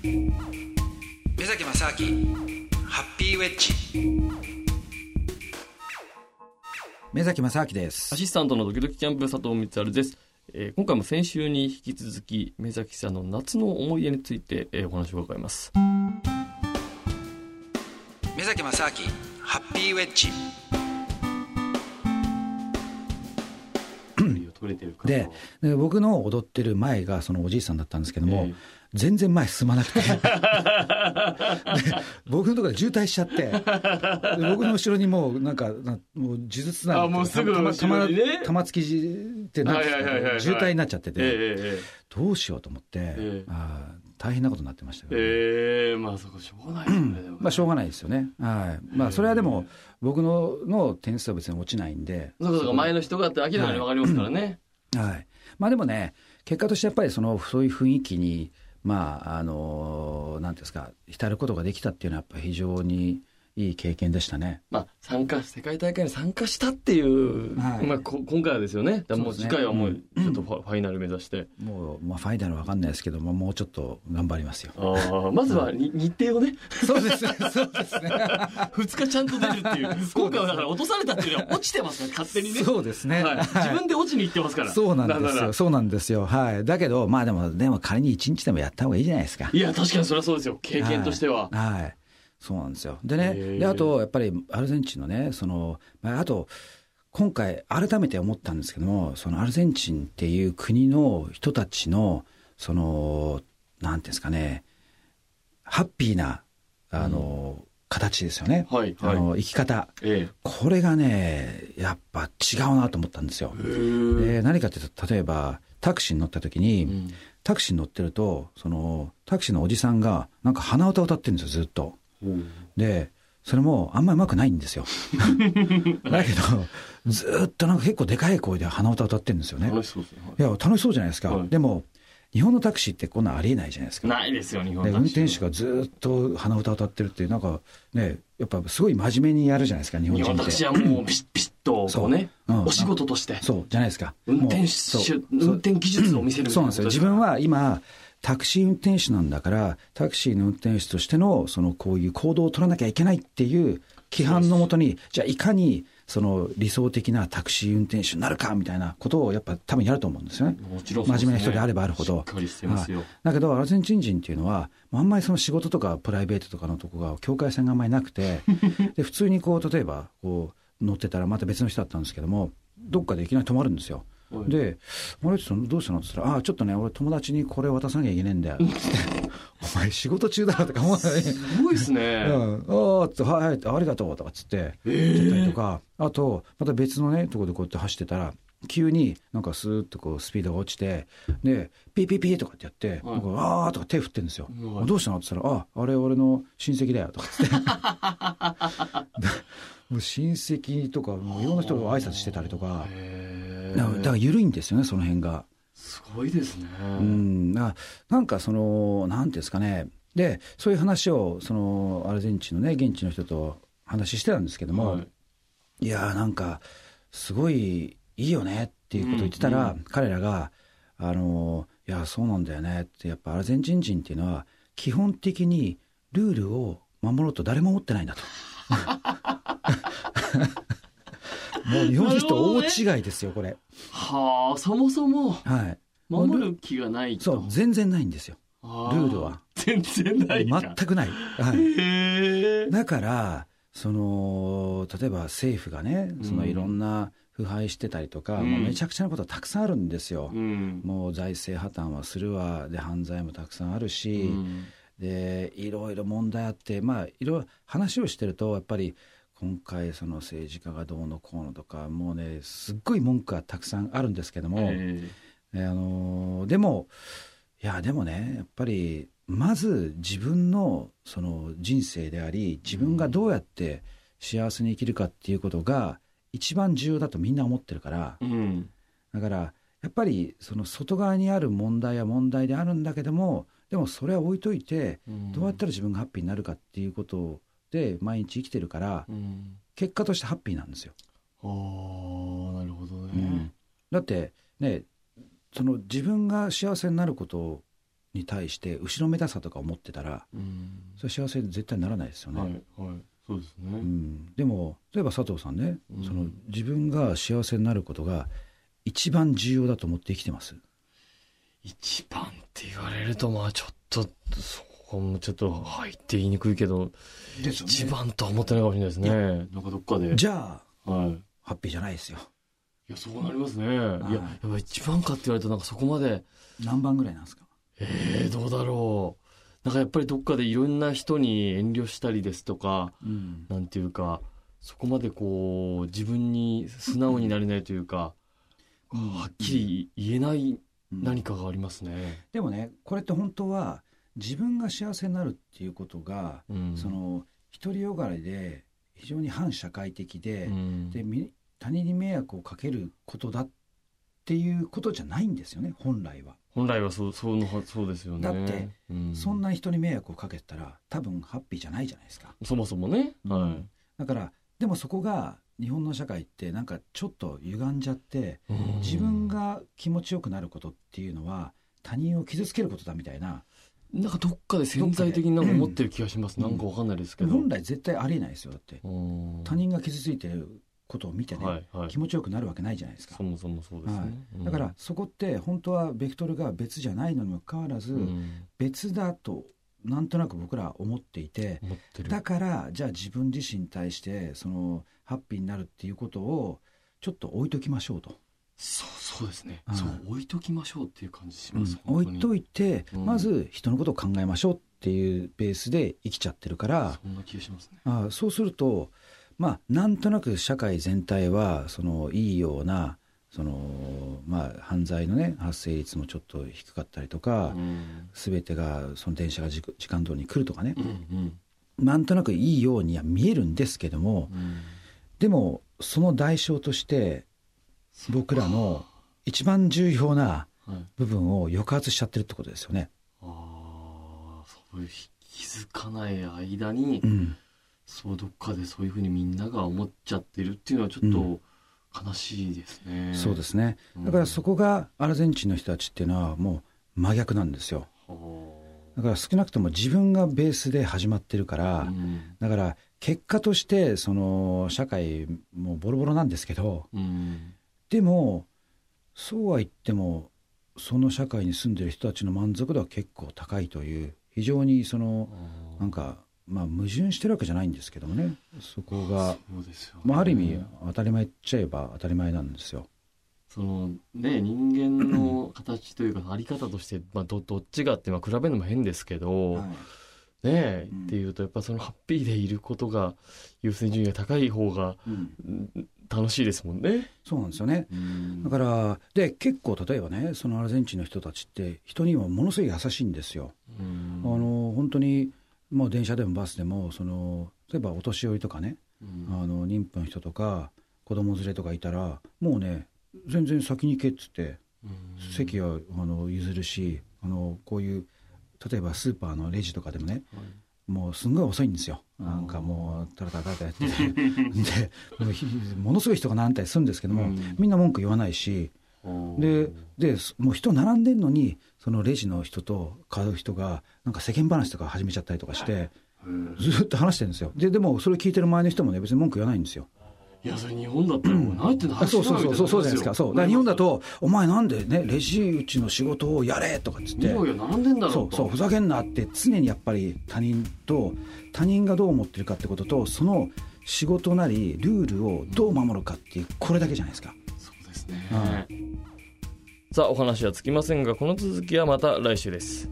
目崎正明ハッピーウェッジ。目崎正明です。アシスタントのドキドキキャンプ佐藤光晴です、えー今回も先週に引き続き目崎さんの夏の思い出について、えーお話を伺います。目崎正明ハッピーウェッジ。でで僕の踊ってる前がそのおじいさんだったんですけども、ええ全然前進まなくて。で僕のところで渋滞しちゃって。で僕の後ろにもうなんかなもう呪術なあもうすぐ玉突きってなんですかはいはいはいはいはい。渋滞になっちゃってて、えええどうしようと思って、えあー大変なことになってましたけど、えええまあそこしょうがないですね。まあしょうがないですよね。はい。まあそれはでも僕のの点数は別に落ちないんで。そうかそうか前の人がって明らかにわかりますからね、はい。まあでもね、結果としてやっぱりそのそういう雰囲気にまああのなんていうんですか浸ることができたっていうのはやっぱ非常にいい経験でしたね。まあ参加世界大会に参加したっていう、はいまあこ今回はですよねもう次回はもううんちょっとファ,、イナル目指してもうまあファイナルわかんないですけどももうちょっと頑張りますよ。ああまずはに日程をねそうですね。そうですね。2日ちゃんと出るっていう 今回はだから落とされたっていうよりは落ちてますから 勝手にねそうですね。はい、自分で落ちに行ってますからそうなんですよ。そうなんですよ。はい。だけどまあでもでも仮に一日でもやった方がいいじゃないですか。いや確かにそれはそうですよ経験としては、はい。はいそうなんですよ。でへね、ーで、あと、やっぱりアルゼンチンのね、その、まああと、今回改めて思ったんですけども、そのアルゼンチンっていう国の人たちの、その、なんていうんですかね、ハッピーな、あの、形ですよね。はいはいあの、生き方。えこれがね、やっぱ違うなと思ったんですよ。えで何かっていうと、例えば、タクシーに乗った時に、うんタクシーに乗ってると、その、タクシーのおじさんが、なんか鼻歌を歌ってるんですよ、ずっと。で、それもあんまり上手くないんですよ。だけど、ずーっとなんか結構でかい声で鼻歌を歌ってるんですよね。楽しそうですね、いや、楽しそうじゃないですか。はいでも、日本のタクシーってこんなんありえないじゃないですか。ないですよ日本で運タクシー転手がずーっと鼻歌を歌ってるっていう、なんかね、やっぱすごい真面目にやるじゃないですか、日本日人って。本タクシーはもうビシッビシッとこうねそううんお仕事としてそう、じゃないですか。運転手運転技術を見せるみたいうなんですよ。自分は今、タクシー運転手なんだから、タクシーの運転手としての、その、こういう行動を取らなきゃいけないっていう規範のもとに、じゃあいかに、その理想的なタクシー運転手になるかみたいなことをやっぱ多分やると思うんですよね。もちろんね真面目な人であればあるほど。だけど、アルゼンチン人っていうのは、あんまりその仕事とかプライベートとかのとこが境界線があんまりなくて、で、普通にこう、例えば、こう、乗ってたらまた別の人だったんですけども、どっかでいきなり止まるんですよ。はい。で、あれちょっとどうしたのって言ったら、ああ、ちょっとね、俺友達にこれ渡さなきゃいけないんだよ。っ てお前仕事中だろとか思うのに。すごいですね、うん、ああって、はい、はい、ありがとうとかっつって、言ったりとか、あと、また別のね、ところでこうやって走ってたら、急になんかスーッとこうスピードが落ちて、で、ピーピーピーとかってやって、はい。なんかあーとか手振ってるんですよ。はい。どうしたのって言ったら、あ、あれ俺の親戚だよとかっつって。もう親戚とか、もういろんな人が挨拶してたりとか、へだからだから緩いんですよね、その辺が。すごいですね、うん、ななんかその、なんていうんですかね、で、そういう話を、その、アルゼンチンのね、現地の人と話してたんですけども、はい。い、やーなんか、すごいいいよねっていうことを言ってたら、うん彼らが、あの、いや、そうなんだよねって、やっぱアルゼンチン人っていうのは、基本的にルールを守ろうと誰も思ってないんだと。もう日本人と大違いですよ、これ。はあそもそもはい。守る気がないとそう、全然ないんですよ。あルールは全然ないか全くない。はい。だから、その、例えば政府がね、そのうんいろんな腐敗してたりとか、うんもうめちゃくちゃなことはたくさんあるんですよ。うんもう財政破綻はするわ、で、犯罪もたくさんあるし、うんで、いろいろ問題あって、まあ、いろいろ話をしてると、やっぱり、今回その政治家がどうのこうのとか、もうね、すっごい文句がたくさんあるんですけども、ええ。あのーでも、いや、でもね、やっぱり、まず自分のその人生であり、自分がどうやって幸せに生きるかっていうことが、一番重要だとみんな思ってるから、うん。だから、やっぱりその外側にある問題は問題であるんだけども、でもそれは置いといて、うん。どうやったら自分がハッピーになるかっていうことで毎日生きてるから、うん。結果としてハッピーなんですよ。ああなるほどね、うん。だってねその自分が幸せになることに対して後ろめたさとか思ってたらうん。それ幸せ絶対ならないですよね、はいはい。そうですね、うん、でも例えば佐藤さんね、うん。その自分が幸せになることが一番重要だと思って生きてます。一番って言われるとまあちょっとそこもちょっと入って言いにくいけど、一番とは思ってないかもしれないですね。なんかどっかで。じゃあはい。ハッピーじゃないですよ。いやそうなりますね。いやはい。やっぱ一番かって言われるとなんかそこまで。何番ぐらいなんですか？えー、どうだろう。なんかやっぱりどっかでいろんな人に遠慮したりですとかうん。なんていうかそこまでこう自分に素直になれないというか、うん。はっきり言えないうん。何かがありますね。でもねこれって本当は自分が幸せになるっていうことが、うん。その独りよがりで非常に反社会的で,、うん。でみ他人に迷惑をかけることだっていうことじゃないんですよね本来は、本来はそうそうのそうですよね。だって、うん。そんな人に迷惑をかけてたら多分ハッピーじゃないじゃないですか。そもそもね。はうん。だからでもそこが日本の社会ってなんかちょっと歪んじゃって自分が気持ちよくなることっていうのは他人を傷つけることだみたいななんかどっかで潜在的になんか思ってる気がします。うんなんかわかんないですけど。本来絶対ありえないですよだってうん他人が傷ついてることを見てね、はいはい気。持ちよくなるわけないじゃないですかそもそもそうですね。はいうんだからそこって本当はベクトルが別じゃないのにもかかわらず、うん別だとなんとなく僕らは思っていて。だからじゃあ自分自身に対してそのハッピーになるっていうことをちょっと置いときましょうと、そうそうですね。はいそう置いときましょうっていう感じします。置いといいて、うん。まず人のことを考えましょうっていうベースで生きちゃってるから、そんな気がしますね。ああそうするとまあなんとなく社会全体はそのいいようなそのまあ犯罪のね発生率もちょっと低かったりとか、うん。全てがその電車が時時間通りに来るとかね。う、んなんとなくいいようには見えるんですけどもうんうん。でもその代償として僕らの一番重要なはい。部分を抑圧しちゃってるってことですよね。ああそういう気づかない間に、うん。そうどっかでそういうふうにみんなが思っちゃってるっていうのはちょっと悲しいですね、そうですね。うん。だからそこがアルゼンチンの人たちっていうのはもう真逆なんですよ。はだから少なくとも自分がベースで始まってるかあら、うん。だから結果としてその社会もボロボロなんですけどうんでもそうは言ってもその社会に住んでる人たちの満足度は結構高いという非常にそのなんかまあ矛盾してるわけじゃないんですけどもね。そこが、まあ、ある意味当たり前っちゃえば当たり前なんですよ。そのね人間の形というかあり方として、まあ、どどっちがって、まあ、比べるのも変ですけど、はい。ねえ、うん。っていうとやっぱそのハッピーでいることが優先順位が高い方がうんうん楽しいですもんね。そうなんですよね。うん。だからで結構例えばねそのアルゼンチンの人たちって人にはものすごい優しいんですよ。うん。あの本当にもう電車でもバスでもその例えばお年寄りとかねうん。あの妊婦の人とか子供連れとかいたらもうね全然先に行けっつってうん。席はあの譲るしあのこういう例えばスーパーのレジとかでもねもうすんごい遅いんですよ。なんかもうタラタラタラタラやってで ものすごい人が並んだりするんですけども、うん。みんな文句言わないし。ででもう人並んでんのにそのレジの人と買う人がなんか世間話とか始めちゃったりとかしてうんずっと話してるんですよ。ででもそれ聞いてる前の人もね別に文句言わないんですよいやそれ日本だったらもう何言ってんのあそうそうそうそうそうじゃないですかそう。だから日本だと「お前なんでねレジ打ちの仕事をやれ」とかっつって。いやいや並んでんだろそうそうふざけんなって常にやっぱり他人と他人がどう思ってるかってこととその仕事なりルールをどう守るかっていうこれだけじゃないですか。そうですね、はさあお話はつきませんがこの続きはまた来週です